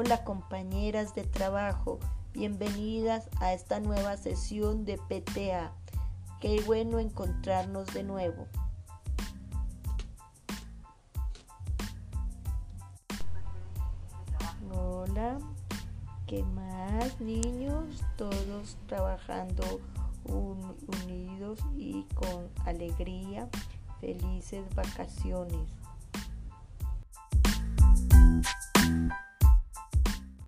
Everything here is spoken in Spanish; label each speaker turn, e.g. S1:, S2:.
S1: Hola compañeras de trabajo, bienvenidas a esta nueva sesión de PTA. Qué bueno encontrarnos de nuevo. Hola, ¿qué más niños? Todos trabajando unidos y con alegría. Felices vacaciones.